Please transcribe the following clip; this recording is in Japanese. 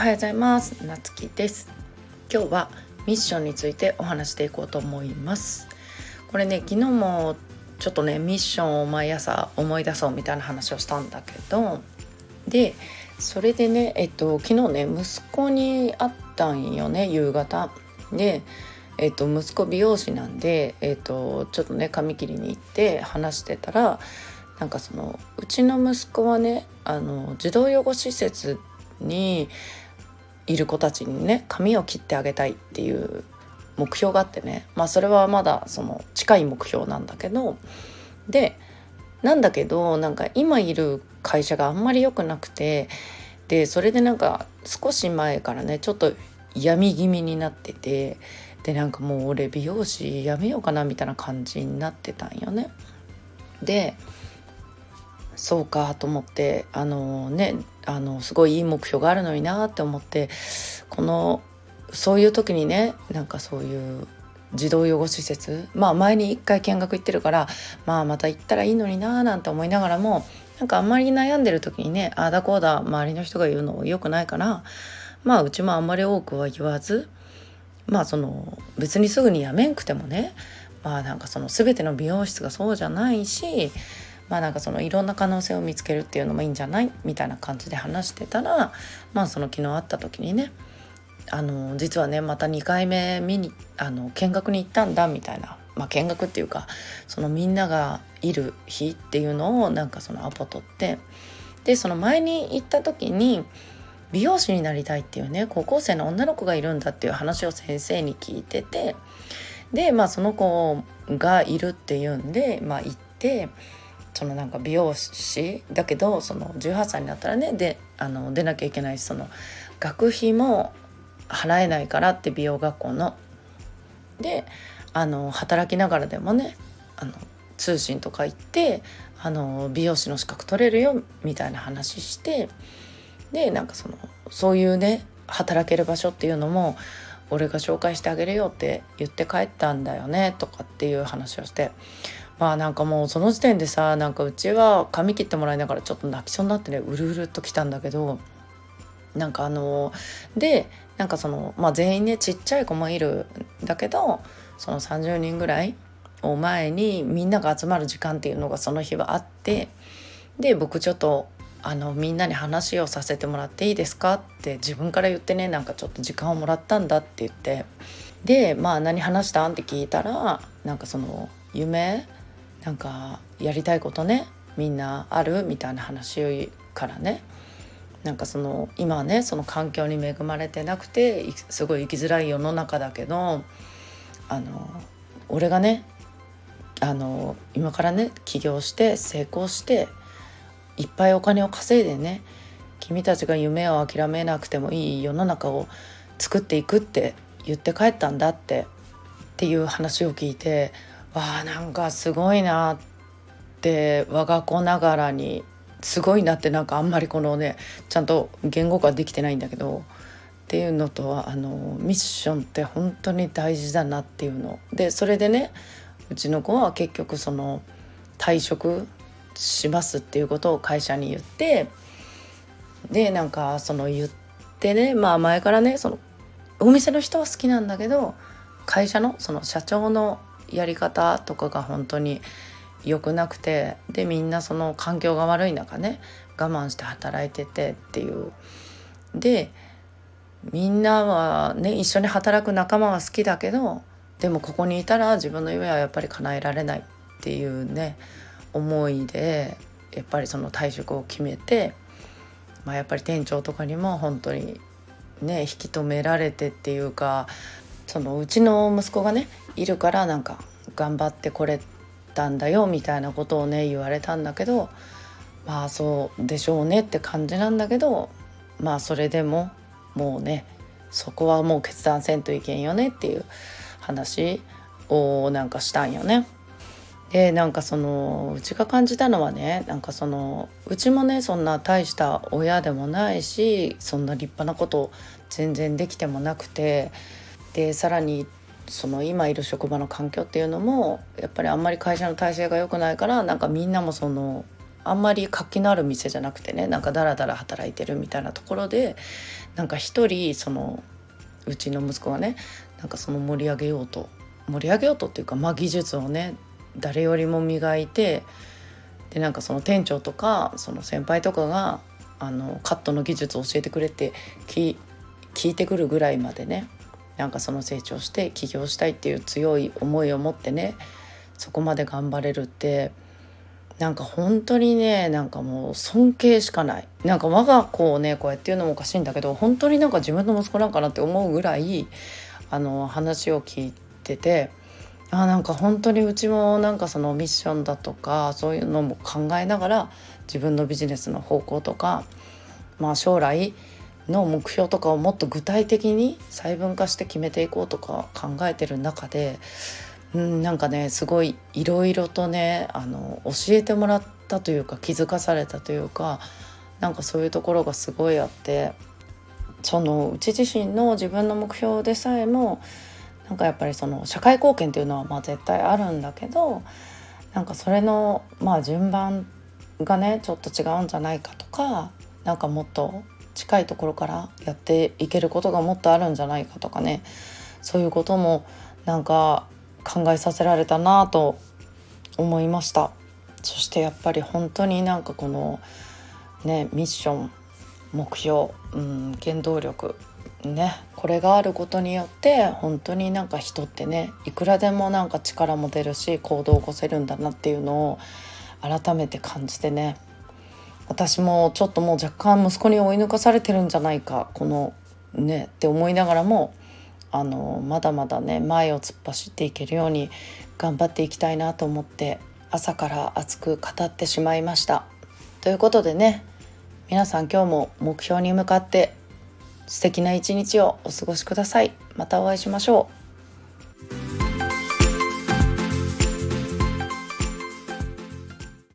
はようございます。なつきです。今日はミッションについてお話していこうと思います。これね昨日もちょっとねミッションを毎朝思い出そうみたいな話をしたんだけどでそれでねえっと昨日ね息子に会ったんよね夕方。でえっと、息子美容師なんで、えっと、ちょっとね髪切りに行って話してたらなんかそのうちの息子はねあの児童養護施設にいる子たちにね髪を切ってあげたいっていう目標があってね。まあそれはまだその近い目標なんだけど。でなんだけどなんか今いる会社があんまり良くなくて。でそれでなんか少し前からねちょっと闇気味になってて。でなんかもう俺美容師やめようかなみたいな感じになってたんよね。でそうかと思ってあのねあのすごいいい目標があるのになって思ってこのそういう時にねなんかそういう児童養護施設まあ前に一回見学行ってるからまあまた行ったらいいのになーなんて思いながらもなんかあんまり悩んでる時にねああだこうだ周りの人が言うのよくないからまあうちもあんまり多くは言わずまあその別にすぐに辞めんくてもねまあなんかその全ての美容室がそうじゃないしまあなんかそのいろんな可能性を見つけるっていうのもいいんじゃない？みたいな感じで話してたらまあその昨日会った時にねあの実はねまた2回目見にあの見学に行ったんだみたいな、まあ、見学っていうかそのみんながいる日っていうのをなんかそのアポ取ってでその前に行った時に美容師になりたいっていうね高校生の女の子がいるんだっていう話を先生に聞いててでまあその子がいるっていうんでまあ行ってそのなんか美容師だけどその18歳になったらねであの出なきゃいけないしその学費も払えないからって美容学校の。であの働きながらでもねあの通信とか行ってあの美容師の資格取れるよみたいな話してでなんかそのそういうね働ける場所っていうのも俺が紹介してあげるよって言って帰ったんだよねとかっていう話をしてまあなんかもうその時点でさなんかうちは髪切ってもらいながらちょっと泣きそうになってねうるうるっときたんだけどなんかあのでなんかそのまあ全員ねちっちゃい子もいるんだけどその30人ぐらいを前にみんなが集まる時間っていうのがその日はあってで僕ちょっとあのみんなに話をさせてもらっていいですかって自分から言ってねなんかちょっと時間をもらったんだって言ってでまあ何話したんって聞いたらなんかその夢なんかやりたいことねみんなあるみたいな話からね。なんかその今はねその環境に恵まれてなくてすごい生きづらい世の中だけどあの俺がねあの今からね起業して成功していっぱいお金を稼いでね君たちが夢を諦めなくてもいい世の中を作っていくって言って帰ったんだってっていう話を聞いてわあなんかすごいなって我が子ながらにすごいなってなんかあんまりこのねちゃんと言語化できてないんだけどっていうのとはあのミッションって本当に大事だなっていうの。でそれでねうちの子は結局その退職しますっていうことを会社に言ってでなんかその言ってねまあ前からねそのお店の人は好きなんだけど会社のその社長のやり方とかが本当に良くなくてでみんなその環境が悪い中ね我慢して働いててっていう。でみんなはね一緒に働く仲間は好きだけどでもここにいたら自分の夢はやっぱり叶えられないっていうね思いでやっぱりその退職を決めて、まあ、やっぱり店長とかにも本当にね引き止められてっていうかそのうちの息子がねいるからなんか頑張ってこれたんだよみたいなことをね言われたんだけどまあそうでしょうねって感じなんだけどまあそれでももうねそこはもう決断せんといけんよねっていう話をなんかしたんよね。でなんかそのうちが感じたのはねなんかそのうちもねそんな大した親でもないしそんな立派なこと全然できてもなくてでさらにその今いる職場の環境っていうのもやっぱりあんまり会社の体制が良くないからなんかみんなもそのあんまり活気のある店じゃなくてねなんかダラダラ働いてるみたいなところでなんか一人そのうちの息子がねなんかその盛り上げようと盛り上げようとっていうか、まあ、技術をね誰よりも磨いてでなんかその店長とかその先輩とかがあのカットの技術を教えてくれて聞いてくるぐらいまでねなんかその成長して起業したいっていう強い思いを持ってねそこまで頑張れるってなんか本当にねなんかもう尊敬しかない。なんか我が子をねこうやって言うのもおかしいんだけど本当になんか自分の息子なんかなって思うぐらいあの話を聞いててあなんか本当にうちもなんかそのミッションだとかそういうのも考えながら自分のビジネスの方向とか、まあ、将来の目標とかをもっと具体的に細分化して決めていこうとか考えてる中で、うん、なんかねすごいいろいろとねあの教えてもらったというか気づかされたというかなんかそういうところがすごいあってそのうち自身の自分の目標でさえもなんかやっぱりその社会貢献っていうのはまあ絶対あるんだけどなんかそれのまあ順番がねちょっと違うんじゃないかとかなんかもっと近いところからやっていけることがもっとあるんじゃないかとかね。そういうこともなんか考えさせられたなと思いました。そしてやっぱり本当になんかこのねミッション目標、うん、原動力ねこれがあることによって本当になんか人ってねいくらでもなんか力も出るし行動を起こせるんだなっていうのを改めて感じてね私もちょっともう若干息子に追い抜かされてるんじゃないかこのねって思いながらもあのまだまだね前を突っ走っていけるように頑張っていきたいなと思って朝から熱く語ってしまいました。ということでね皆さん今日も目標に向かって素敵な一日をお過ごしください。またお会いしましょう。